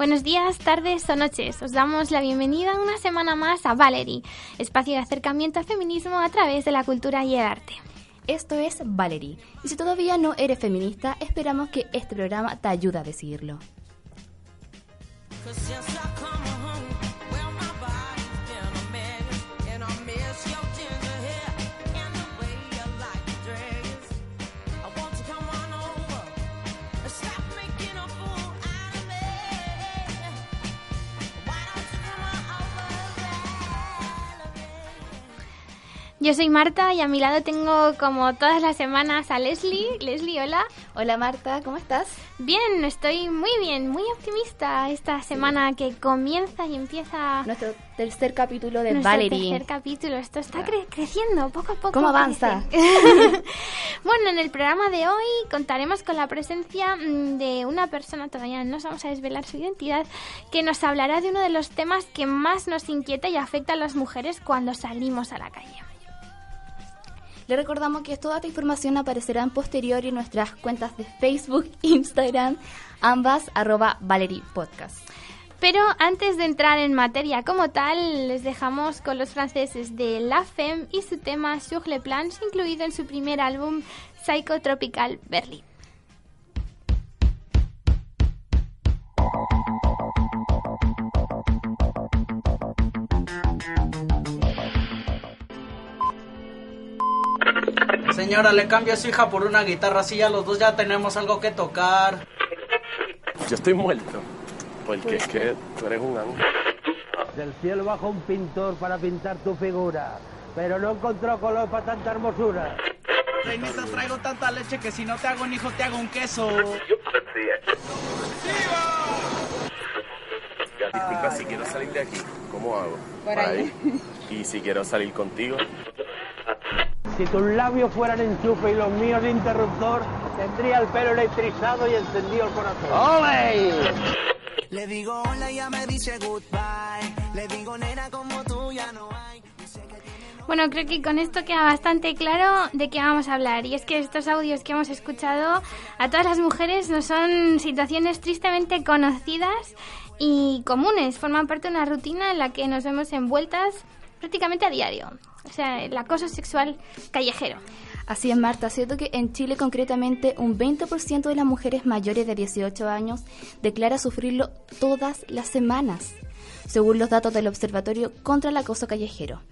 Buenos días, tardes o noches. Os damos la bienvenida una semana más a Valerie, espacio de acercamiento al feminismo a través de la cultura y el arte. Esto es Valerie, y si todavía no eres feminista, esperamos que este programa te ayude a decidirlo. Yo soy Marta y a mi lado tengo como todas las semanas a Leslie. Leslie, hola. Hola Marta, ¿cómo estás? Bien, estoy muy bien, muy optimista esta semana que comienza y empieza nuestro tercer capítulo de nuestro Valerie. tercer capítulo. Esto está cre- creciendo poco a poco. ¿Cómo avanza? bueno, en el programa de hoy contaremos con la presencia mm, de una persona, todavía no os vamos a desvelar su identidad, que nos hablará de uno de los temas que más nos inquieta y afecta a las mujeres cuando salimos a la calle. Le recordamos que toda esta información aparecerá en posterior en nuestras cuentas de Facebook, Instagram, ambas arroba Valerie Podcast. Pero antes de entrar en materia como tal, les dejamos con los franceses de La Femme y su tema Sur les plans, incluido en su primer álbum Psychotropical Berlin. Señora, le cambio a su hija por una guitarra, así ya los dos ya tenemos algo que tocar. Yo estoy muerto. Porque es que tú eres un ángel. Del cielo bajó un pintor para pintar tu figura, pero no encontró color para tanta hermosura. Reinita, traigo tanta leche que si no te hago un hijo, te hago un queso. Disculpa, si quiero salir de aquí, ¿cómo hago? Por ahí. Y si quiero salir contigo, Si tus labios fueran enchufe y los míos interruptor, tendría el pelo electrizado y encendido el corazón. ¡Ole! Le digo hola y ella me dice goodbye. Le digo nena como tú ya no hay. Bueno, creo que con esto queda bastante claro de qué vamos a hablar. Y es que estos audios que hemos escuchado a todas las mujeres no son situaciones tristemente conocidas y comunes. Forman parte de una rutina en la que nos vemos envueltas prácticamente a diario. O sea, el acoso sexual callejero. Así es, Marta. Cierto que en Chile, concretamente, un 20% de las mujeres mayores de 18 años declara sufrirlo todas las semanas, según los datos del Observatorio contra el Acoso Callejero.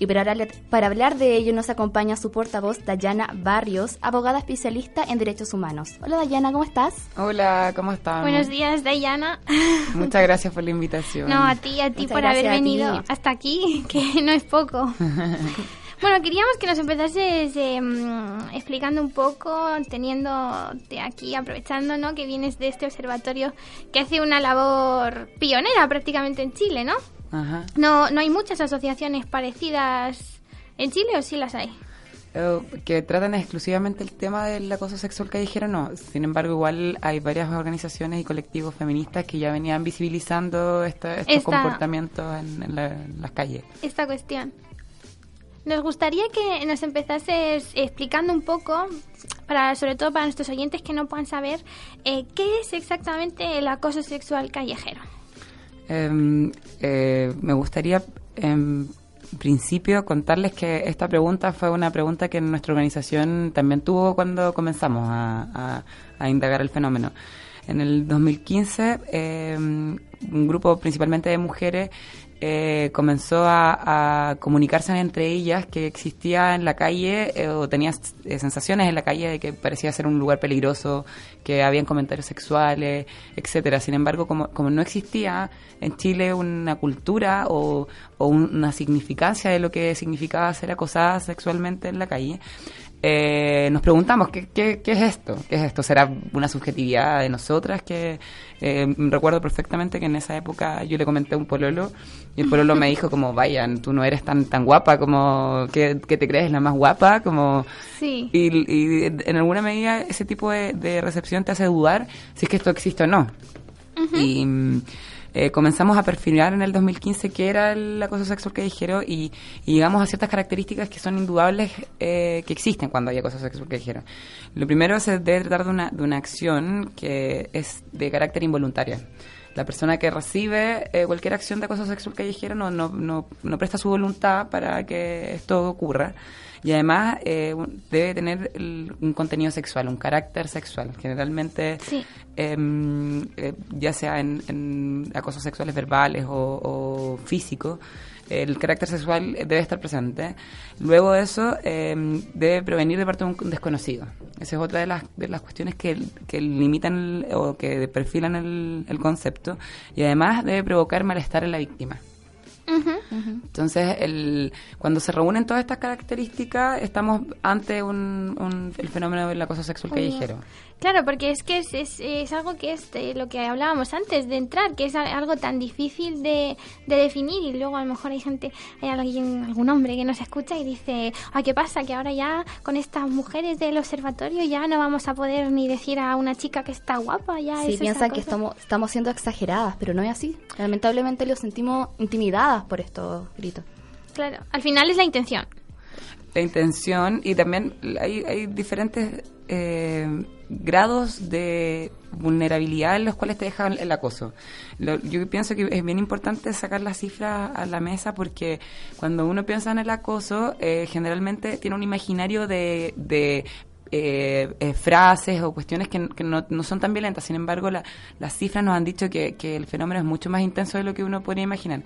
Y para hablar, para hablar de ello nos acompaña su portavoz, Dayana Barrios, abogada especialista en derechos humanos. Hola, Dayana, ¿cómo estás? Hola, ¿cómo están? Buenos días, Dayana. Muchas gracias por la invitación. No, a ti, a ti Muchas por haber venido hasta aquí, que no es poco. Bueno, queríamos que nos empezases eh, mm, explicando un poco, teniendo de aquí, aprovechando ¿no? que vienes de este observatorio que hace una labor pionera prácticamente en Chile, ¿no? Ajá. No, no hay muchas asociaciones parecidas en Chile o sí las hay. Eh, que tratan exclusivamente el tema del acoso sexual callejero, no. Sin embargo, igual hay varias organizaciones y colectivos feministas que ya venían visibilizando esta- estos Esta- comportamientos en, en la- en las calles. esta cuestión. Nos gustaría que nos empezases explicando un poco, para sobre todo para nuestros oyentes que no puedan saber, eh, qué es exactamente el acoso sexual callejero. Em, eh, me gustaría, en principio, contarles que esta pregunta fue una pregunta que nuestra organización también tuvo cuando comenzamos a, a- indagar el fenómeno. En el 2015, em, un grupo principalmente de mujeres eh, comenzó a, comunicarse entre ellas que existía en la calle eh, o tenía eh, sensaciones en la calle de que parecía ser un lugar peligroso, que habían comentarios sexuales, etcétera. Sin embargo, como, no existía en Chile una cultura o, o un- una significancia de lo que significaba ser acosada sexualmente en la calle, eh, nos preguntamos ¿qué, qué, qué es esto, qué es esto, será una subjetividad de nosotras que eh, recuerdo perfectamente que en esa época yo le comenté a un pololo y el pololo me dijo como vayan tú no eres tan tan guapa como que, que te crees la más guapa como Sí. y, y en alguna medida ese tipo de, de recepción te hace dudar si es que esto existe o no. Y mm, eh, comenzamos a perfilar en el 2015 qué era el acoso sexual callejero y, y llegamos a ciertas características que son indudables eh, que existen cuando hay acoso sexual callejero. Lo primero se debe tratar de una, de una acción que es de carácter involuntaria. la persona que recibe eh, cualquier acción de acoso sexual callejero no, no, no, no presta su voluntad para que esto ocurra. Y además eh, debe tener el- un contenido sexual, un carácter sexual. Generalmente, Sí. em, eh, ya sea en, en acosos sexuales verbales o, o físicos, el carácter sexual debe estar presente. Luego de eso, em, debe provenir de parte de un desconocido. Esa es otra de las, de las cuestiones que, que limitan el- o que perfilan el, el concepto. Y además debe provocar malestar en la víctima. Entonces, el, cuando se reúnen todas estas características, estamos ante un, un- el fenómeno del acoso sexual callejero. Claro, porque es que es, es, es algo que es lo que hablábamos antes de entrar, que es algo tan difícil de, de definir y luego a lo mejor hay gente, hay alguien, algún hombre que nos escucha y dice, ah, ¿qué pasa? Que ahora ya con estas mujeres del observatorio ya no vamos a poder ni decir a una chica que está guapa, ya Sí, es piensan que acoso". estamos, estamos siendo exageradas, pero no es así. Lamentablemente los sentimos intimidadas por estos gritos. Claro, al final es la intención. La intención y también hay, hay diferentes eh, grados de vulnerabilidad en los cuales te deja el, acoso. Lo- yo pienso que es bien importante sacar las cifras a la mesa porque cuando uno piensa en el acoso, eh, generalmente tiene un imaginario de... de eh, eh, frases o cuestiones que, que no, no son tan violentas. Sin embargo, la- las cifras nos han dicho que, que el fenómeno es mucho más intenso de lo que uno podría imaginar.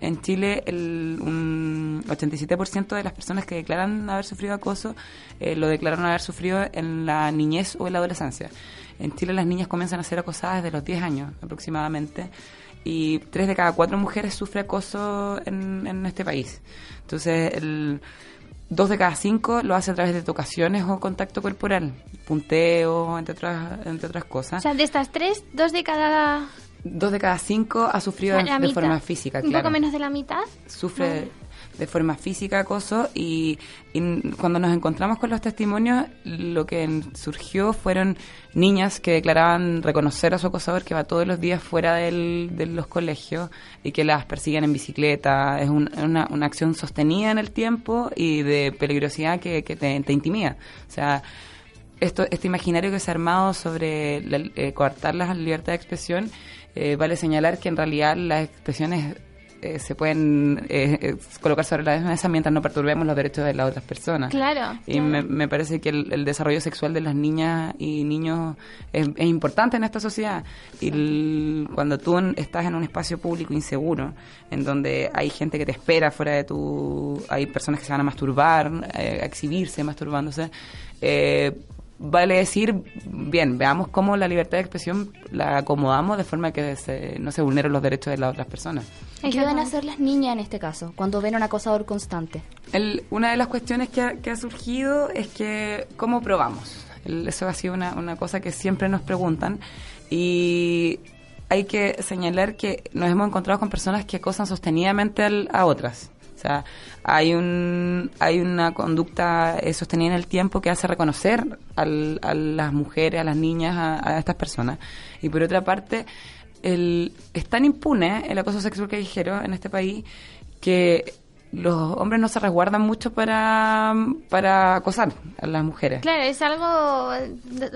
En Chile, el, un 87% de las personas que declaran haber sufrido acoso eh, lo declaran haber sufrido en la niñez o en la adolescencia. En Chile, las niñas comienzan a ser acosadas desde los 10 años aproximadamente. Y tres de cada cuatro mujeres sufre acoso en, en este país. Entonces, el, dos de cada cinco lo hace a través de tocaciones o contacto corporal, punteo, entre otras, entre otras O cosas. sea, de estas tres, dos de cada... Dos de cada cinco ha sufrido o sea, de, de mitad. forma física, Un claro. poco menos de la mitad. Sufre Vale. De forma física acoso y, y cuando nos encontramos con los testimonios, lo que surgió fueron niñas que declaraban reconocer a su acosador que va todos los días fuera del- de los colegios y que las persiguen en bicicleta. Es un- una, una acción sostenida en el tiempo y de peligrosidad que, te intimida. O sea, esto, este imaginario que se ha armado sobre la- eh, coartar la libertad de expresión, eh, vale señalar que en realidad las expresiones eh, se pueden eh, eh, colocar sobre la mesa mientras no perturbemos los derechos de las otras personas. Claro, Y claro. me, me parece que el, el desarrollo sexual de las niñas y niños es, es importante en esta sociedad. Y el- cuando tú en- estás en un espacio público inseguro, en donde hay gente que te espera fuera de tu... hay personas que se van a masturbar, eh, a exhibirse masturbándose, eh, vale decir, bien, veamos cómo la libertad de expresión la acomodamos de forma que se- no se vulneren los derechos de las otras personas. ¿Qué deben hacer las niñas en este caso cuando ven a un acosador constante? El- una de las cuestiones que ha, que ha surgido es que, ¿cómo probamos? El- eso ha sido una, una cosa que siempre nos preguntan y hay que señalar que nos hemos encontrado con personas que acosan sostenidamente al- a otras. O sea, hay, un, hay una conducta eh, sostenida en el tiempo que hace reconocer al- a las mujeres, a las niñas, a, a estas personas. Y por otra parte, el, es tan impune el acoso sexual callejero en este país que los hombres no se resguardan mucho para, para acosar a las mujeres. Claro, es algo,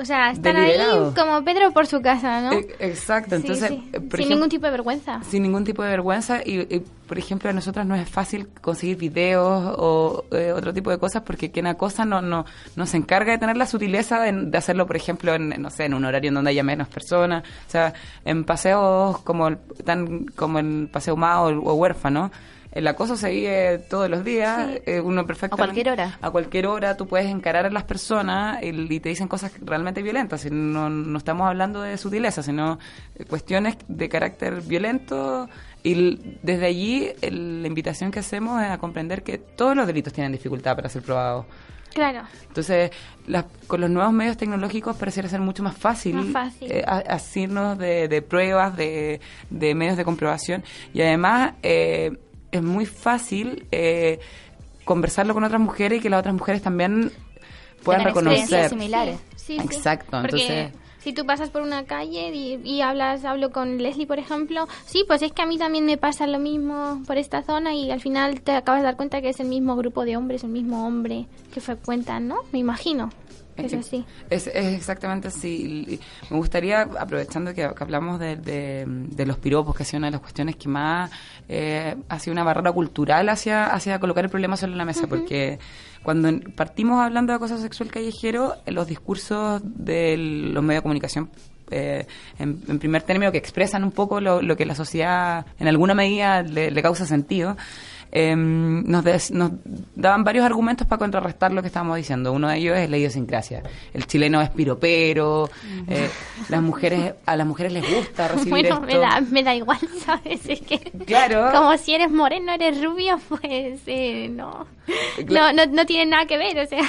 o sea, están Deliberado. ahí como Pedro por su casa, ¿no? E- Exacto, Sí, entonces, sí. eh, sin ejemplo- ningún tipo de vergüenza. sin ningún tipo de vergüenza y, y, por ejemplo a nosotras no es fácil conseguir videos o eh, otro tipo de cosas porque quien acosa no no no se encarga de tener la sutileza de, de hacerlo por ejemplo en no sé en un horario en donde haya menos personas o sea en paseos como el, tan como el paseo Mao o, o huérfano el acoso se vive todos los días, Sí. eh, uno perfectamente... A cualquier hora. A cualquier hora tú puedes encarar a las personas y, y te dicen cosas realmente violentas. Y no, no estamos hablando de sutileza, sino cuestiones de carácter violento. Y desde allí el- la invitación que hacemos es a comprender que todos los delitos tienen dificultad para ser probados. Claro. Entonces, las- con los nuevos medios tecnológicos pareciera ser mucho más fácil, Más fácil. eh, asirnos de, de pruebas, de, de medios de comprobación. Y además, eh, es muy fácil eh, conversarlo con otras mujeres y que las otras mujeres también puedan reconocer. similares. Sí, sí. Exacto, Porque entonces- si tú pasas por una calle y, y hablas, hablo con Leslie, por ejemplo, sí, pues es que a mí también me pasa lo mismo por esta zona y al final te acabas de dar cuenta que es el mismo grupo de hombres, el mismo hombre que frecuentan, ¿no? Me imagino. Es así. Es, es exactamente así. Me gustaría, aprovechando que, que hablamos de, de- de los piropos, que ha sido una de las cuestiones que más eh, ha sido una barrera cultural hacia, hacia colocar el problema sobre la mesa, porque cuando partimos hablando de acoso sexual callejero, los discursos de los medios de comunicación eh, en, en primer término que expresan un poco lo, lo que la sociedad en alguna medida le, le causa sentido. Eh, nos, des- nos daban varios argumentos para contrarrestar lo que estábamos diciendo. Uno de ellos es la idiosincrasia. El chileno es piropero, eh, las mujeres a las mujeres les gusta recibir Bueno, esto. me da, me da igual, ¿sabes? Es que Claro. como si eres moreno, eres rubio, pues eh, no. no. No, no tiene nada que ver, o sea,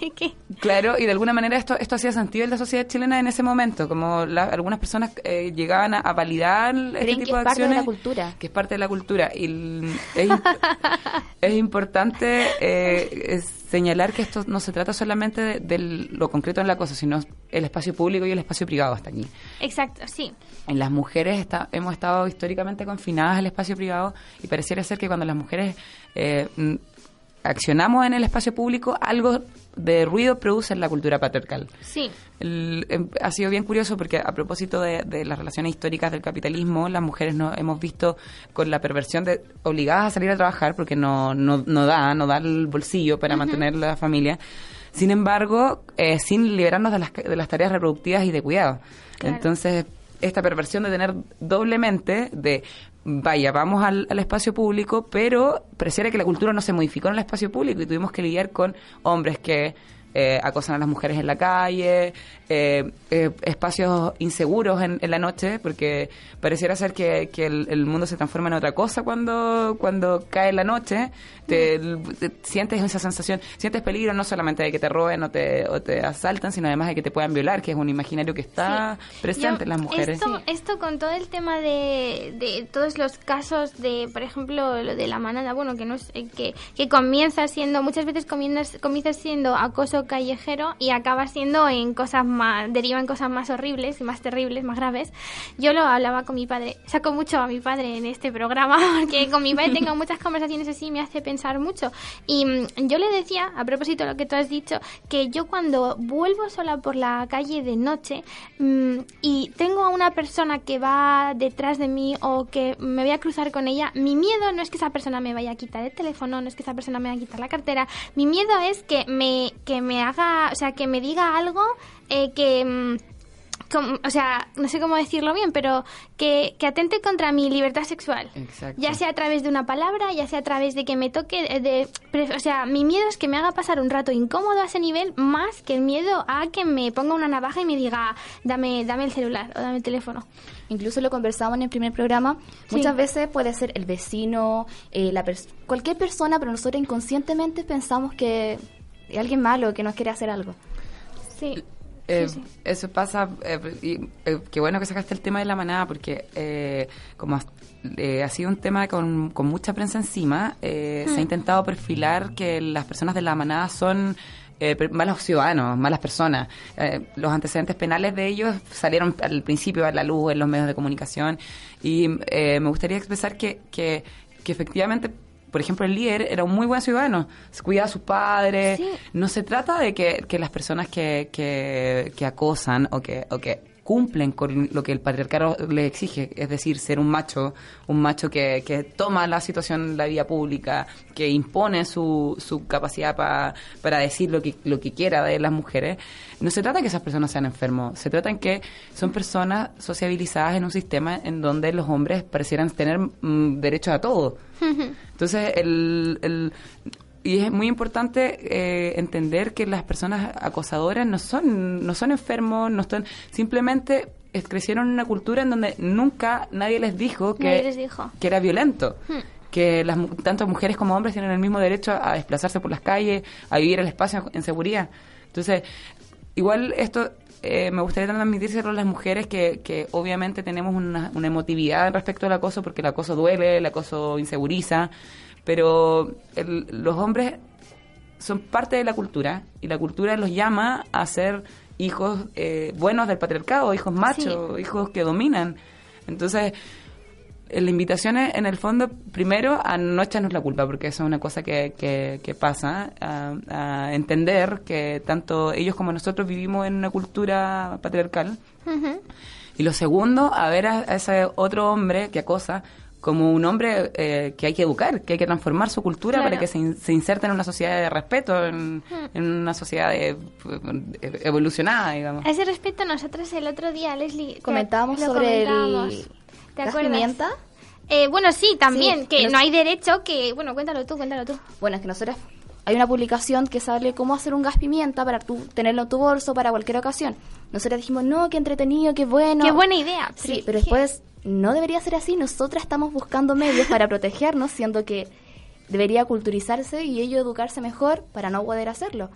es que... Claro, y de alguna manera esto esto hacía sentido en la sociedad chilena en ese momento, como la- algunas personas eh, llegaban a, a validar este Creen que tipo de es parte de la acciones, cultura. que es parte de la cultura. Y el- es, es importante eh, es señalar que esto no se trata solamente de, de lo concreto en la cosa, sino el espacio público y el espacio privado hasta aquí. Exacto, sí. En las mujeres está- hemos estado históricamente confinadas al espacio privado y pareciera ser que cuando las mujeres eh, accionamos en el espacio público, algo de ruido produce en la cultura patriarcal. Sí. El- em, ha sido bien curioso porque a propósito de, de las relaciones históricas del capitalismo, las mujeres nos hemos visto con la perversión de obligadas a salir a trabajar porque no, no, no da, no da el bolsillo para mantener la familia. Sin embargo, eh, sin liberarnos de las, de las tareas reproductivas y de cuidado. Claro. Entonces, esta perversión de tener doblemente de vaya, vamos al, al espacio público, pero pareciera que la cultura no se modificó en el espacio público y tuvimos que lidiar con hombres que eh, acosan a las mujeres en la calle, eh, eh, espacios inseguros en, en la noche, porque pareciera ser que, que el, el mundo se transforma en otra cosa cuando, cuando cae la noche. Te, te sientes esa sensación, sientes peligro no solamente de que te roben o te, o te asaltan, sino además de que te puedan violar, que es un imaginario que está Sí. presente Yo, en las mujeres. Esto, esto con todo el tema de, de todos los casos de, por ejemplo, lo de la manada, bueno, que no es, eh, que, que comienza siendo, muchas veces comienza, comienza siendo acoso callejero y acaba siendo en cosas más, deriva en cosas más horribles, más terribles, más graves. Yo lo hablaba con mi padre, saco mucho a mi padre en este programa, porque con mi padre tengo muchas conversaciones así, me hace pensar mucho. Y mm, yo le decía, a propósito de lo que tú has dicho, que yo cuando vuelvo sola por la calle de noche mm, y tengo a una persona que va detrás de mí o que me voy a cruzar con ella, mi miedo no es que esa persona me vaya a quitar el teléfono, no es que esa persona me vaya a quitar la cartera, mi miedo es que me, que me haga, o sea, que me diga algo eh, que... mm, com- o sea, no sé cómo decirlo bien, pero que, que atente contra mi libertad sexual. Exacto. Ya sea a través de una palabra, ya sea a través de que me toque, eh, de, pre- o sea, mi miedo es que me haga pasar un rato incómodo a ese nivel, más que el miedo a que me ponga una navaja y me diga, dame, dame el celular o dame el teléfono. Incluso lo conversamos en el primer programa. Sí. Muchas veces puede ser el vecino, eh, la pers- cualquier persona, pero nosotros inconscientemente pensamos que hay alguien malo que nos quiere hacer algo. Sí. Eh, sí, sí. Eso pasa, eh, y, eh, qué bueno que sacaste el tema de la manada, porque eh, como has- eh, ha sido un tema con, con mucha prensa encima, eh, se ha intentado perfilar que las personas de la manada son eh, malos ciudadanos, malas personas. Eh, los antecedentes penales de ellos salieron al principio a la luz en los medios de comunicación y eh, me gustaría expresar que, que, que efectivamente... Por ejemplo, el líder era un muy buen ciudadano, se cuidaba a sus padres, Sí. no se trata de que, que las personas que, que, que acosan o que, o que cumplen con lo que el patriarcado le exige, es decir, ser un macho, un macho que, que toma la situación, la vía pública, que impone su, su capacidad pa- para decir lo que, lo que quiera de las mujeres. No se trata de que esas personas sean enfermos, se trata en que son personas sociabilizadas en un sistema en donde los hombres parecieran tener mm, derecho a todo. Entonces, el, el- y es muy importante eh, entender que las personas acosadoras no son, no son enfermos, no están, simplemente crecieron en una cultura en donde nunca nadie les dijo que, les dijo. que era violento. Hmm. Que las, tanto mujeres como hombres tienen el mismo derecho a desplazarse por las calles, a vivir el espacio en seguridad. Entonces, igual esto eh, me gustaría transmitírselo a las mujeres que, que obviamente tenemos una, una emotividad respecto al acoso, porque el acoso duele, el acoso inseguriza, pero el- los hombres son parte de la cultura y la cultura los llama a ser hijos eh, buenos del patriarcado, hijos machos, hijos que dominan. Entonces, la invitación es, en el fondo, primero, a no echarnos la culpa, porque eso es una cosa que, que, que pasa, a, a entender que tanto ellos como nosotros vivimos en una cultura patriarcal. Y lo segundo, a ver a, a ese otro hombre que acosa como un hombre eh, que hay que educar, que hay que transformar su cultura Claro. para que se, in- se inserte en una sociedad de respeto, en, en una sociedad de- eh, evolucionada, digamos. A ese respecto, nosotros el otro día, Leslie, Comentábamos sobre el. ¿Te gas acuerdas? pimienta. Eh, bueno, sí, también, Sí, que nos- no hay derecho, que... Bueno, cuéntalo tú, cuéntalo tú. Bueno, es que nosotros hay una publicación que sale cómo hacer un gas pimienta para tú tenerlo en tu bolso para cualquier ocasión. Nosotros dijimos, no, qué entretenido, qué bueno. Qué buena idea. Sí, pero después no debería ser así. Nosotras estamos buscando medios para protegernos, siendo que debería culturizarse y ello educarse mejor para no poder hacerlo.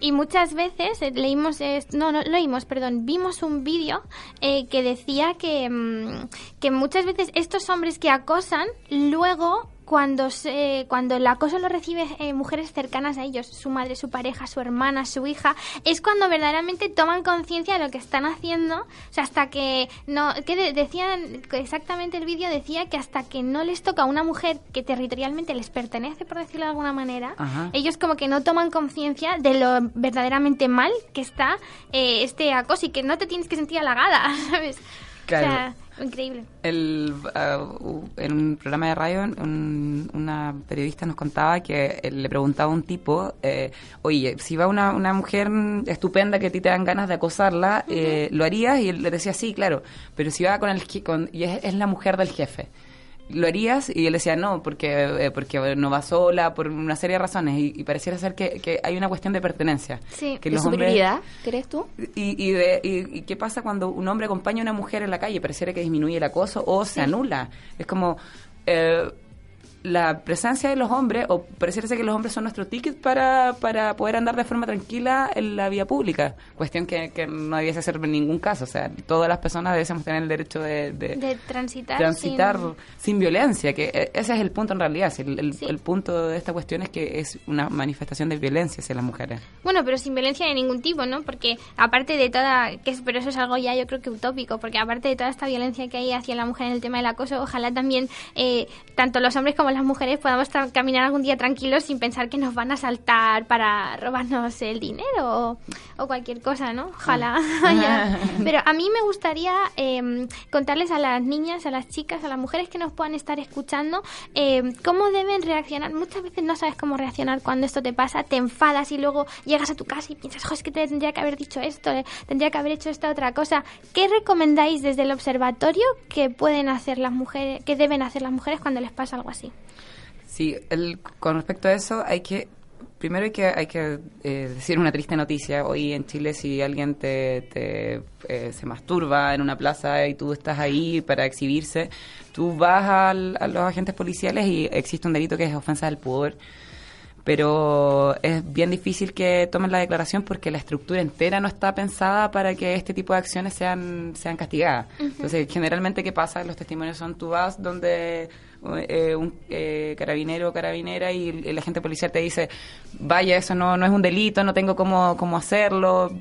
Y muchas veces eh, leímos, eh, no, no leímos, perdón, vimos un vídeo eh, que decía que, mm, que muchas veces estos hombres que acosan, luego cuando se, cuando el acoso lo recibe eh, mujeres cercanas a ellos, su madre, su pareja, su hermana, su hija, es cuando verdaderamente toman conciencia de lo que están haciendo. O sea, hasta que no, que de- decían exactamente el vídeo decía que hasta que no les toca a una mujer que territorialmente les pertenece, por decirlo de alguna manera, Ajá. ellos como que no toman conciencia de lo verdaderamente mal que está eh, este acoso y que no te tienes que sentir halagada, ¿sabes? Claro. O sea, increíble. El, ah, u- en un programa de radio, un- una periodista nos contaba que eh, le preguntaba a un tipo, eh, oye, si va una, una mujer estupenda que a ti te dan ganas de acosarla, eh, ¿lo harías? Y él le decía, sí, claro, pero si va con el con, y es, es la mujer del jefe. ¿Lo harías? Y él decía, no, porque, eh, porque no va sola, por una serie de razones. Y, y pareciera ser que, que hay una cuestión de pertenencia. Sí. que ¿De los hombres- crees tú? y, y, de- y- y qué pasa cuando un hombre acompaña a una mujer en la calle? Pareciera que disminuye el acoso o se anula. Es como eh, la presencia de los hombres, o pareciera que los hombres son nuestro ticket para, para poder andar de forma tranquila en la vía pública. Cuestión que, que no debiese ser en ningún caso. O sea, todas las personas debiésemos tener el derecho de, de- De transitar. transitar sin- sin... violencia, que eh, ese es el punto en realidad. El, el- Sí. el punto de esta cuestión es que es una manifestación de violencia hacia las mujeres. Bueno, pero sin violencia de ningún tipo, ¿no? Porque aparte de toda, que pero eso es algo ya yo creo que utópico, porque aparte de toda esta violencia que hay hacia la mujer en el tema del acoso, ojalá también eh, tanto los hombres como las mujeres podamos caminar algún día tranquilos sin pensar que nos van a saltar para robarnos el dinero o, o cualquier cosa, ¿no? Ojalá. Ya. Pero a mí me gustaría eh, contarles a las niñas, a las chicas, a las mujeres que nos puedan estar escuchando, eh, cómo deben reaccionar. Muchas veces no sabes cómo reaccionar cuando esto te pasa, te enfadas y luego llegas a tu casa y piensas, "Jo, es que te tendría que haber dicho esto, eh, tendría que haber hecho esta otra cosa. ¿Qué recomendáis desde el observatorio que pueden hacer las mujeres, que deben hacer las mujeres cuando les pasa algo así? Sí, el- con respecto a eso hay que primero hay que hay que eh, decir una triste noticia. Hoy en Chile si alguien te, te, eh, se masturba en una plaza y tú estás ahí para exhibirse, tú vas al- a los agentes policiales y existe un delito que es ofensa del pudor. Pero es bien difícil que tomen la declaración porque la estructura entera no está pensada para que este tipo de acciones sean, sean castigadas. Entonces, generalmente, ¿qué pasa? Los testimonios son tú vas donde eh, un eh, carabinero o carabinera y el, agente policial te dice, vaya, eso no, no es un delito, no tengo cómo, cómo hacerlo,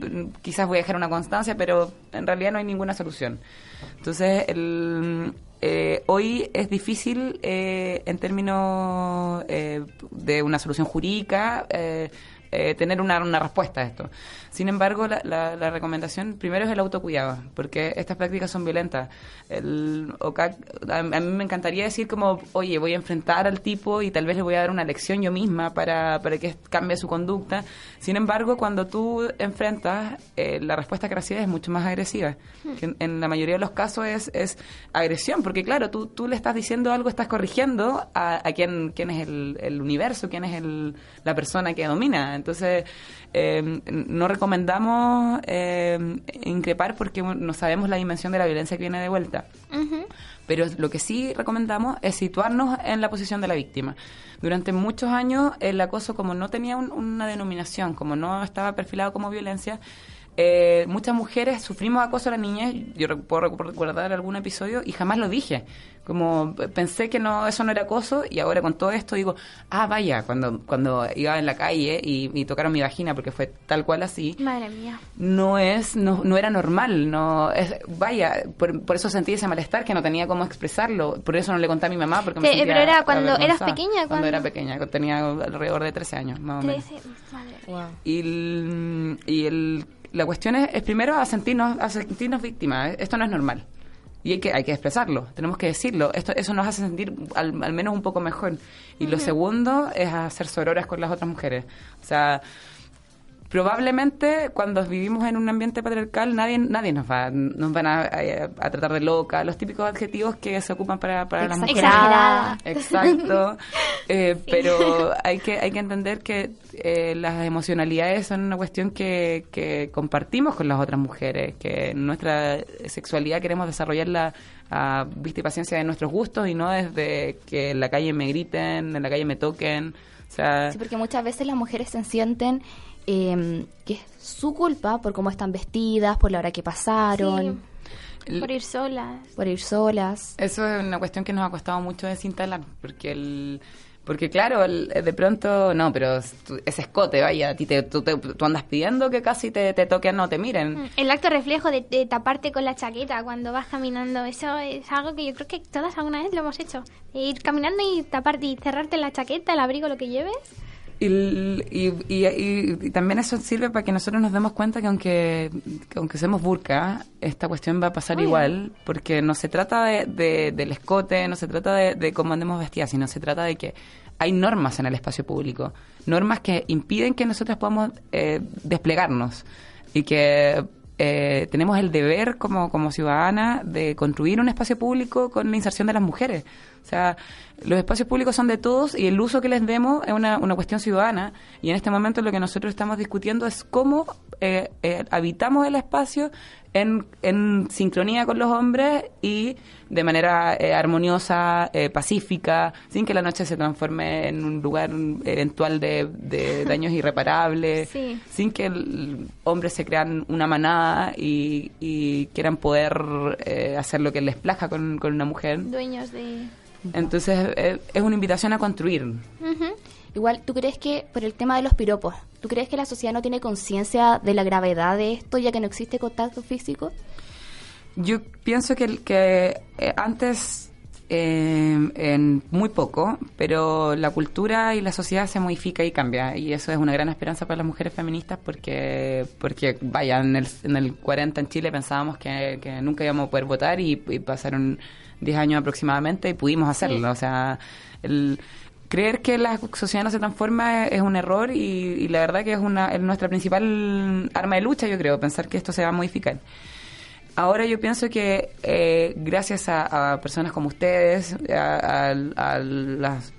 quizás voy a dejar una constancia, pero en realidad no hay ninguna solución. Entonces, el, eh, hoy es difícil eh, en términos eh, de una solución jurídica eh, tener una, una respuesta a esto. Sin embargo, la, la- la recomendación primero es el autocuidado, porque estas prácticas son violentas. El OCAC, a, a mí me encantaría decir como, oye, voy a enfrentar al tipo y tal vez le voy a dar una lección yo misma para, para que cambie su conducta. Sin embargo, cuando tú enfrentas, eh, la respuesta que recibes es mucho más agresiva. Que en, en la mayoría de los casos es, es agresión, porque claro, tú, tú le estás diciendo algo, estás corrigiendo a, a quién, quién es el, el universo, quién es el, la persona que domina. Entonces, eh, no recomendamos eh, increpar porque no sabemos la dimensión de la violencia que viene de vuelta. Pero lo que sí recomendamos es situarnos en la posición de la víctima. Durante muchos años el acoso, como no tenía un- una denominación, como no estaba perfilado como violencia, eh, muchas mujeres sufrimos acoso a la niñez. Yo re- puedo recordar algún episodio y jamás lo dije. Como pensé que no eso no era acoso y ahora con todo esto digo, ah, vaya, cuando cuando iba en la calle y, y tocaron mi vagina porque fue tal cual así, Madre mía. no es no, no era normal no es vaya por, por eso sentí ese malestar que no tenía cómo expresarlo por eso no le conté a mi mamá porque me Te- sentía pero era cuando eras pequeña, cuando era pequeña tenía alrededor de 13 años más o menos 13, madre mía. Wow. y el, y el- la cuestión es, es primero a sentirnos a sentirnos víctimas esto no es normal. Y hay que hay que expresarlo tenemos que decirlo. Esto eso nos hace sentir al, al menos un poco mejor. Y lo segundo es hacer sororas con las otras mujeres. O sea probablemente cuando vivimos en un ambiente patriarcal nadie nadie nos va nos van a, a- a tratar de loca los típicos adjetivos que se ocupan para, para las mujeres Exagerada. Exacto. Eh, Pero hay que, hay que entender que eh, las emocionalidades son una cuestión que, que compartimos con las otras mujeres, que nuestra sexualidad queremos desarrollarla a vista y paciencia de nuestros gustos y no desde que en la calle me griten, en la calle me toquen. O sea, Sí, porque muchas veces las mujeres se sienten eh, que es su culpa por cómo están vestidas, por la hora que pasaron, Por ir solas. por ir solas. Eso es una cuestión que nos ha costado mucho desinstalar, porque el porque claro, el- de pronto, no, pero ese escote, vaya, a ti te, tú, te- tú andas pidiendo que casi te, te toquen, no te miren. El acto reflejo de, de taparte con la chaqueta cuando vas caminando, eso es algo que yo creo que todas alguna vez lo hemos hecho. Ir caminando y taparte y cerrarte la chaqueta, el abrigo, lo que lleves. Y, y, y- y- también eso sirve para que nosotros nos demos cuenta que aunque, que aunque seamos burka, esta cuestión va a pasar igual, porque no se trata de, de- del escote, no se trata de, de cómo andemos vestidas, sino se trata de que hay normas en el espacio público, normas que impiden que nosotros podamos eh, desplegarnos y que eh, tenemos el deber como, como ciudadana de construir un espacio público con la inserción de las mujeres. O sea, los espacios públicos son de todos y el uso que les demos es una, una cuestión ciudadana. Y en este momento lo que nosotros estamos discutiendo es cómo eh, eh, habitamos el espacio en, en sincronía con los hombres y de manera eh, armoniosa, eh, pacífica, sin que la noche se transforme en un lugar eventual de, de daños irreparables, Sí. sin que el hombre se crean una manada y, y quieran poder eh, hacer lo que les plazca con, con una mujer. Dueños de... Entonces eh, es una invitación a construir. Igual, ¿tú crees que por el tema de los piropos, ¿tú crees que la sociedad no tiene conciencia de la gravedad de esto ya que no existe contacto físico? Yo pienso que, que eh, antes, eh, en muy poco, pero la cultura y la sociedad se modifica y cambia. Y eso es una gran esperanza para las mujeres feministas porque, porque vaya, en el, en el 40 en Chile pensábamos que, que nunca íbamos a poder votar y, y pasaron 10 años aproximadamente y pudimos hacerlo. O sea, el, creer que la sociedad no se transforma es, es un error y, y la verdad que es, una, es nuestra principal arma de lucha, yo creo, pensar que esto se va a modificar. Ahora yo pienso que eh, gracias a, a personas como ustedes, a, a- a las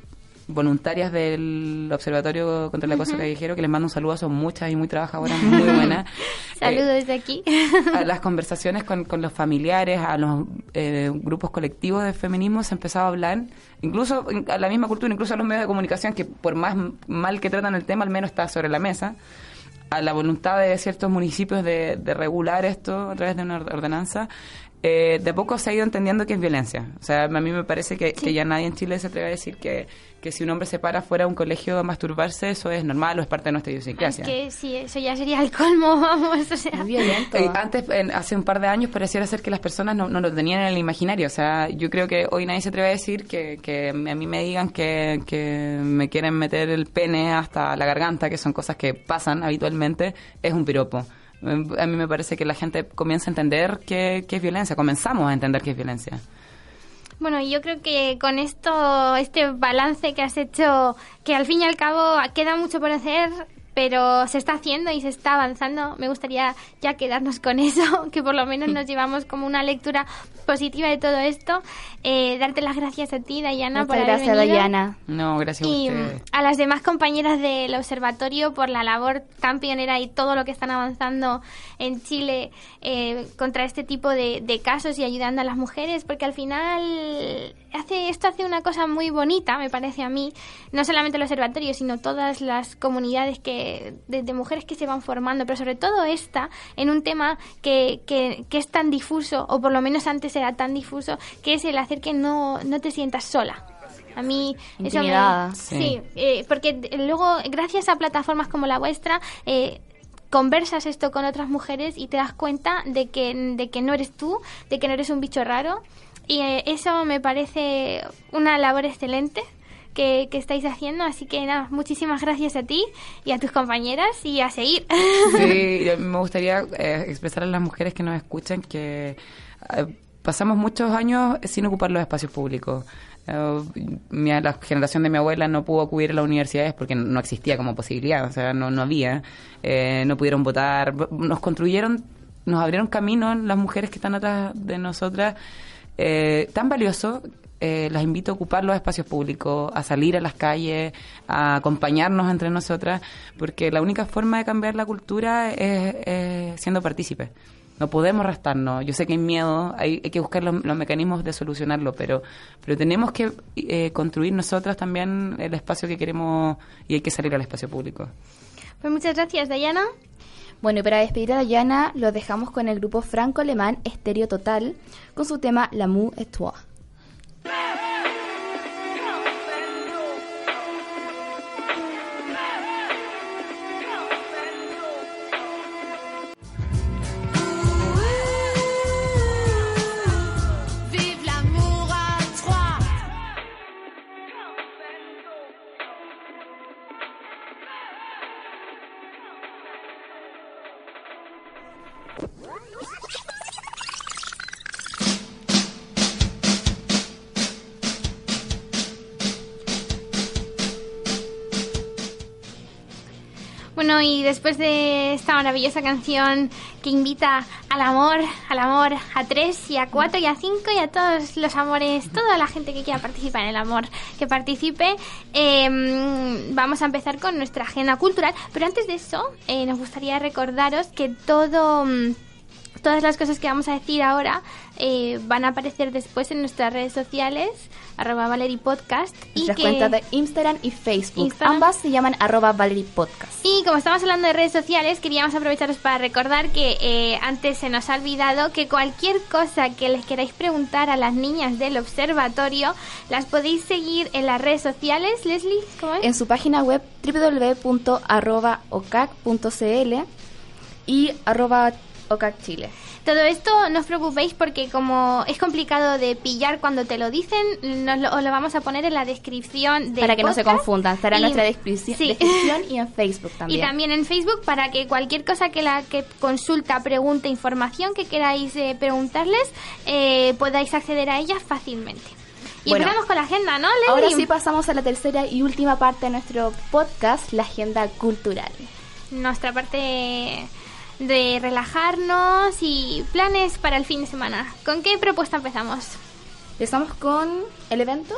voluntarias del Observatorio contra el Acoso Callejero, que les mando un saludo, son muchas y muy trabajadoras, muy buenas. Saludos Eh, desde aquí. a las conversaciones con, con los familiares, a los eh, grupos colectivos de feminismo se ha empezado a hablar, incluso a la misma cultura, incluso a los medios de comunicación, que por más mal que tratan el tema, al menos está sobre la mesa, a la voluntad de ciertos municipios de, de regular esto a través de una ordenanza. Eh, de poco se ha ido entendiendo que es violencia. O sea, a mí me parece que, que ya nadie en Chile se atreve a decir que, que si un hombre se para fuera de un colegio a masturbarse, eso es normal o es parte de nuestra Es idiosincrasia. que sí, eso ya sería el colmo, vamos, o sea... Muy violento. Eh, antes, en- hace un par de años, pareciera ser que las personas no, no lo tenían en el imaginario. O sea, yo creo que hoy nadie se atreve a decir que, que a mí me digan que, que me quieren meter el pene hasta la garganta, que son cosas que pasan habitualmente, es un piropo. A mí me parece que la gente comienza a entender que, que es violencia, comenzamos a entender que es violencia. Bueno, yo creo que con esto, este balance que has hecho, que al fin y al cabo queda mucho por hacer, pero se está haciendo y se está avanzando, me gustaría ya quedarnos con eso, que por lo menos nos llevamos como una lectura positiva de todo esto. Eh, darte las gracias a ti, Dayana, por Muchas haber gracias, venido. Dayana. No, gracias a Y ustedes. mm, a las demás compañeras del observatorio por la labor tan pionera y todo lo que están avanzando en Chile eh, contra este tipo de, de casos y ayudando a las mujeres, porque al final hace esto hace una cosa muy bonita, me parece a mí, no solamente el observatorio, sino todas las comunidades que de, de, de mujeres que se van formando, pero sobre todo esta, en un tema que, que, que es tan difuso, o por lo menos antes era tan difuso, que es el hacer que no, no te sientas sola. A mí eso me... Sí, Sí. eh, porque luego, gracias a plataformas como la vuestra, eh, conversas esto con otras mujeres y te das cuenta de que, de que no eres tú, de que no eres un bicho raro. Y eh, eso me parece una labor excelente que, que estáis haciendo. Así que nada, muchísimas gracias a ti y a tus compañeras y a seguir. Sí, me gustaría eh, expresar a las mujeres que nos escuchan que eh, pasamos muchos años sin ocupar los espacios públicos. Eh, mi- la generación de mi abuela no pudo acudir a las universidades porque no existía como posibilidad, o sea, no, no había. Eh, no pudieron votar. Nos construyeron, nos abrieron camino las mujeres que están atrás de nosotras. eh, tan valioso eh, las invito a ocupar los espacios públicos, a salir a las calles, a acompañarnos entre nosotras, porque la única forma de cambiar la cultura es, es siendo partícipes. No podemos restarnos. Yo sé que hay miedo, hay, hay que buscar los, los mecanismos de solucionarlo, pero, pero tenemos que eh, construir nosotras también el espacio que queremos y hay que salir al espacio público. Pues muchas gracias, Dayana. Bueno, y para despedir a Dayana, lo dejamos con el grupo franco-alemán Estéreo Total, con su tema L'amour et toi. Después de esta maravillosa canción que invita al amor, al amor a tres y a cuatro y a cinco y a todos los amores, toda la gente que quiera participar en el amor, que participe, eh, vamos a empezar con nuestra agenda cultural. Pero antes de eso, eh, nos gustaría recordaros que todo... Todas las cosas que vamos a decir ahora eh, van a aparecer después en nuestras redes sociales, arroba Valerie Podcast. Y Nuestras que- cuentas de Instagram y Facebook. Instagram. Ambas se llaman arroba Valerie Podcast. Y como estamos hablando de redes sociales, queríamos aprovecharos para recordar que eh, antes se nos ha olvidado que cualquier cosa que les queráis preguntar a las niñas del observatorio, las podéis seguir en las redes sociales. Leslie, ¿cómo es? En su página web www.ocac.cl y arroba Ocac Chile. Todo esto no os preocupéis porque como es complicado de pillar cuando te lo dicen, nos lo, os lo vamos a poner en la descripción del Para que no se confundan, estará en nuestra descripción, sí. descripción y en Facebook también. Y también en Facebook para que cualquier cosa que la que consulta, pregunta, información que queráis eh, preguntarles, eh, podáis acceder a ella fácilmente. Y Bueno. empezamos con la agenda, ¿no, Leslie? Ahora sí pasamos a la tercera y última parte de nuestro podcast, la agenda cultural. Nuestra parte de relajarnos y planes para el fin de semana. ¿Con qué propuesta empezamos? Empezamos con el evento.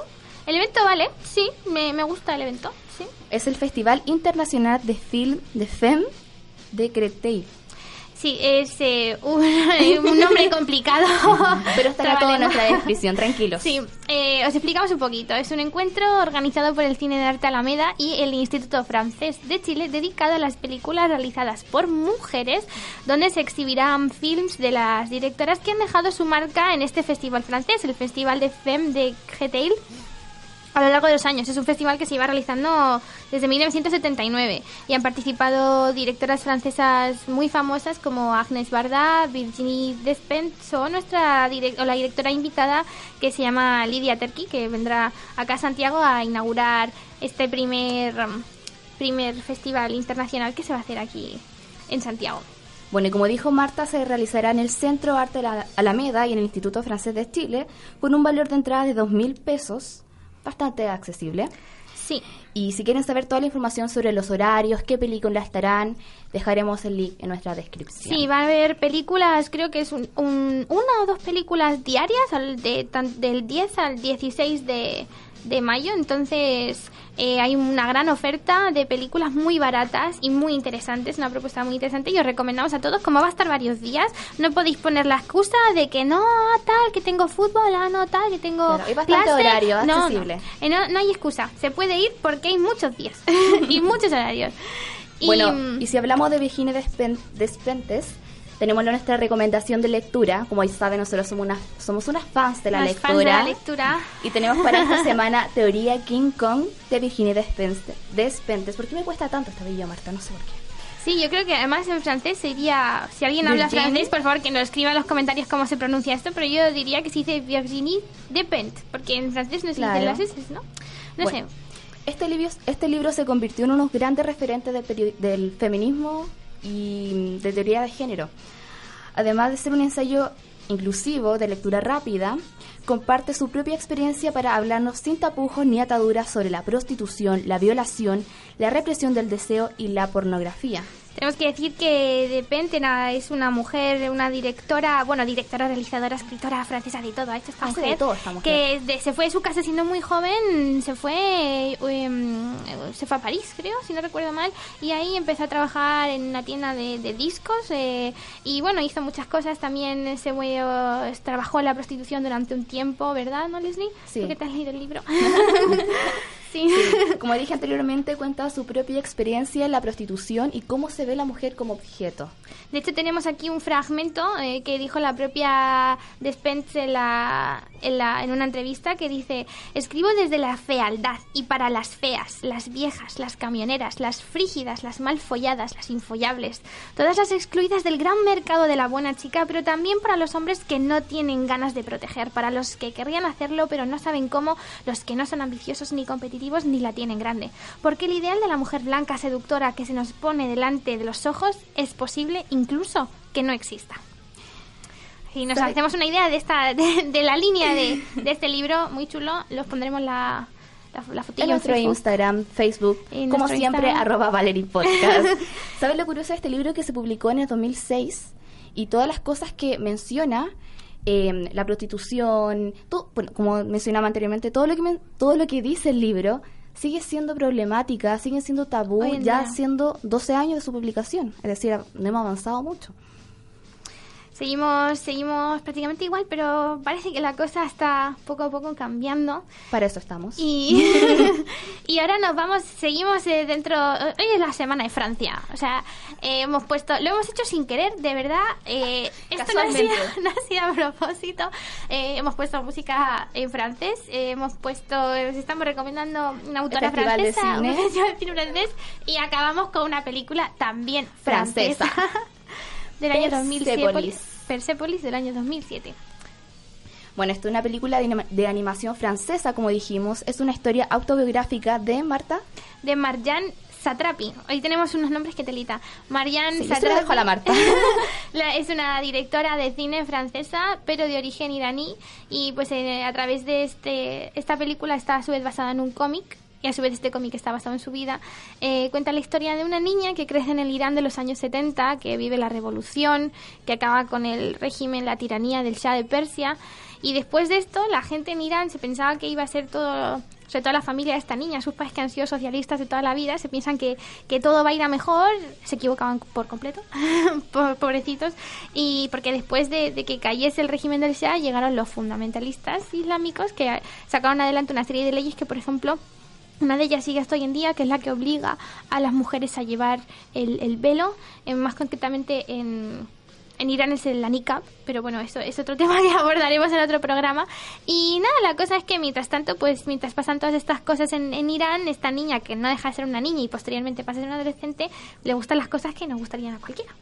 El evento, vale, sí, me, me gusta el evento, sí. Es el Festival Internacional de Film de FEM de Créteil. Sí, es eh, un, un nombre complicado. Pero estará todo en nuestra descripción, tranquilos. Sí, eh, os explicamos un poquito. Es un encuentro organizado por el Cine de Arte Alameda y el Instituto Francés de Chile dedicado a las películas realizadas por mujeres, donde se exhibirán films de las directoras que han dejado su marca en este festival francés, el Festival de Femme de Créteil. A lo largo de los años. Es un festival que se iba realizando desde 1979 y han participado directoras francesas muy famosas como Agnes Varda, Virginie Despentes o, nuestra direc- o la directora invitada que se llama Lidia Terki, que vendrá acá a Santiago a inaugurar este primer, primer festival internacional que se va a hacer aquí en Santiago. Bueno, y como dijo Marta, se realizará en el Centro Arte de la Alameda y en el Instituto Francés de Chile con un valor de entrada de 2.000 pesos, bastante accesible. Sí, Y si quieren saber toda la información sobre los horarios, qué películas estarán, dejaremos el link en nuestra descripción. Sí, va a haber películas, creo que es un, un- una o dos películas diarias al de, tan- del 10 al 16 de, de mayo, entonces eh, hay una gran oferta de películas muy baratas y muy interesantes, una propuesta muy interesante y os recomendamos a todos, como va a estar varios días, no podéis poner la excusa de que no, tal, que tengo fútbol, ah, no, tal, que tengo Claro, hay bastante clase. horario No, no. accesible. Eh, no, no hay excusa, se puede ir porque hay muchos días y muchos horarios. Y, Bueno, mm, y si hablamos de Virginia Despen- Despentes, tenemos nuestra recomendación de lectura. Como ya saben, nosotros somos unas, somos unas fans de la Unas lectura. de la lectura. Y tenemos para esta semana Teoría King Kong de Virginia Despentes. Despentes. ¿Por qué me cuesta tanto este video, Marta? No sé por qué. Sí, yo creo que además en francés sería... Si alguien habla Virginie. francés, por favor, que nos escriba en los comentarios cómo se pronuncia esto, pero yo diría que se dice Virginie Despentes, porque en francés no se Claro. dicen las S, ¿no? No Bueno, sé. Este libro, este libro se convirtió en unos grandes referentes peri- del feminismo y de teoría de género. Además de ser un ensayo inclusivo de lectura rápida, comparte su propia experiencia para hablarnos sin tapujos ni ataduras sobre la prostitución, la violación, la represión del deseo y la pornografía. Tenemos que decir que de Pentena es una mujer, una directora, bueno, directora, realizadora, escritora francesa, de todo, ha hecho esta Hace mujer. de todo esta mujer. Que de- se fue de su casa siendo muy joven, se fue, em, se fue a París, creo, si no recuerdo mal, y ahí empezó a trabajar en una tienda de, de discos eh, y bueno, hizo muchas cosas. También se eh, trabajó en la prostitución durante un tiempo, ¿verdad, no, Leslie? Sí. ¿Tú que te has leído el libro? sí. Como dije anteriormente, cuenta su propia experiencia en la prostitución y cómo se ve la mujer como objeto. De hecho, tenemos aquí un fragmento eh, que dijo la propia Despence en, la, en, la- en una entrevista que dice, escribo desde la fealdad y para las feas, las viejas, las camioneras, las frígidas, las mal folladas, las infollables, todas las excluidas del gran mercado de la buena chica, pero también para los hombres que no tienen ganas de proteger, para los que querrían hacerlo pero no saben cómo, los que no son ambiciosos ni competitivos ni la tienen grande. Porque el ideal de la mujer blanca seductora que se nos pone delante de los ojos es posible incluso que no exista. Y nos hacemos una idea de esta de, de la línea de, de este libro, muy chulo, los pondremos la, la, la fotilla En nuestro Facebook. Instagram, Facebook, En como siempre, Instagram. arroba Valerie Podcast. ¿Sabes lo curioso de este libro que se publicó en el 2006? Y todas las cosas que menciona, eh, la prostitución, todo, bueno, como mencionaba anteriormente, todo lo, que men- todo lo que dice el libro sigue siendo problemática, sigue siendo tabú, ya día. siendo 12 años de su publicación. Es decir, no hemos avanzado mucho. Seguimos, seguimos prácticamente igual, pero parece que la cosa está poco a poco cambiando. Para eso estamos. Y, y ahora nos vamos, seguimos eh, dentro. Hoy es la semana de Francia. O sea, eh, hemos puesto, lo hemos hecho sin querer, de verdad. eh, esto no ha, sido, no ha sido a propósito. Eh, hemos puesto música en francés. eh, hemos puesto, eh, os estamos recomendando una autora francesa, un festival de cine francés. Y acabamos con una película también francesa. Francesa. del año 2007. Persepolis. Del año 2007. Bueno, esto es una película de, anima- de animación francesa, como dijimos. Es una historia autobiográfica de Marta. de Marjan Satrapi. Hoy tenemos unos nombres que telita. Marjan Sí, yo se Satrapi dejo a la Marta. la- es una directora de cine francesa, pero de origen iraní. Y pues eh, a través de este esta película está a su vez basada en un cómic. Y a su vez este cómic está basado en su vida. Eh, cuenta la historia de una niña que crece en el Irán de los años 70, que vive la revolución, que acaba con el régimen, la tiranía del Shah de Persia. Y después de esto, la gente en Irán se pensaba que iba a ser todo, sobre todo la familia de esta niña, sus padres que han sido socialistas de toda la vida, se piensan que, que todo va a ir a mejor, se equivocaban por completo, po- pobrecitos, y porque después de, de que cayese el régimen del Shah llegaron los fundamentalistas islámicos que sacaron adelante una serie de leyes que, por ejemplo, una de ellas sigue hasta hoy en día, que es la que obliga a las mujeres a llevar el, el velo, eh, más concretamente en, en Irán es la niqab, pero bueno, eso es otro tema que abordaremos en otro programa. Y nada, la cosa es que mientras tanto, pues mientras pasan todas estas cosas en, en Irán, esta niña que no deja de ser una niña y posteriormente pasa a ser una adolescente, le gustan las cosas que nos gustarían a cualquiera.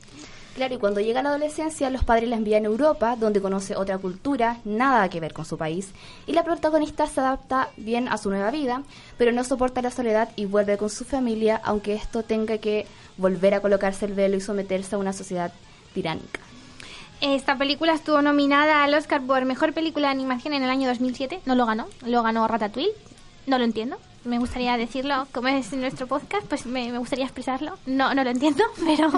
Claro, y cuando llega la adolescencia, los padres la envían a Europa, donde conoce otra cultura, nada que ver con su país, y la protagonista se adapta bien a su nueva vida, pero no soporta la soledad y vuelve con su familia, aunque esto tenga que volver a colocarse el velo y someterse a una sociedad tiránica. Esta película estuvo nominada al Oscar por Mejor Película de Animación en el año 2007. No lo ganó, lo ganó Ratatouille. No lo entiendo. Me gustaría decirlo, como es nuestro podcast, pues me, me gustaría expresarlo. No, no lo entiendo, pero,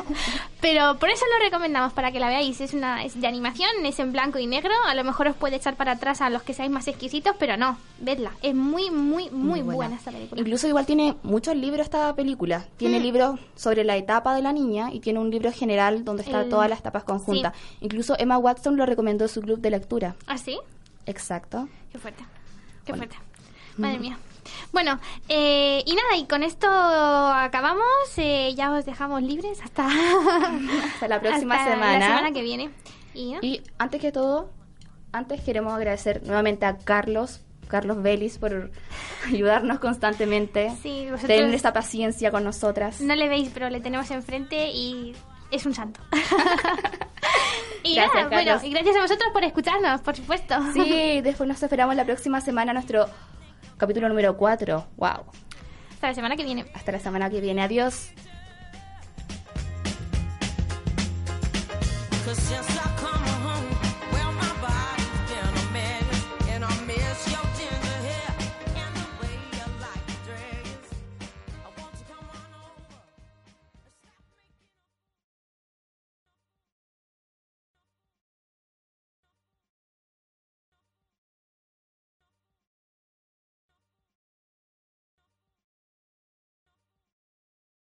pero por eso lo recomendamos para que la veáis. Es una es de animación, es en blanco y negro. A lo mejor os puede echar para atrás a los que seáis más exquisitos, pero no, vedla. Es muy, muy, muy, buena. esta película. Incluso igual tiene muchos libros esta película. Tiene Mm. libros sobre la etapa de la niña y tiene un libro general donde están El- todas las etapas conjuntas. Incluso Emma Watson lo recomendó en su club de lectura. ¿Ah, sí? Exacto. Qué fuerte. Qué fuerte. Madre mía. Bueno, eh, y nada, y con esto acabamos. eh, ya os dejamos libres hasta, Hasta la próxima hasta semana. La semana que viene. Y, ¿no? Y antes que todo, antes queremos agradecer nuevamente a Carlos, Carlos Vélez, por ayudarnos constantemente, Sí, vosotros- tener esta paciencia con nosotras. No le veis, pero le tenemos enfrente y es un santo. y Gracias, nada, bueno, Carlos. y gracias a vosotros por escucharnos, por supuesto. Sí, después nos esperamos la próxima semana, nuestro capítulo número 4. Wow. Hasta la semana que viene. Hasta la semana que viene. Adiós. Cause just like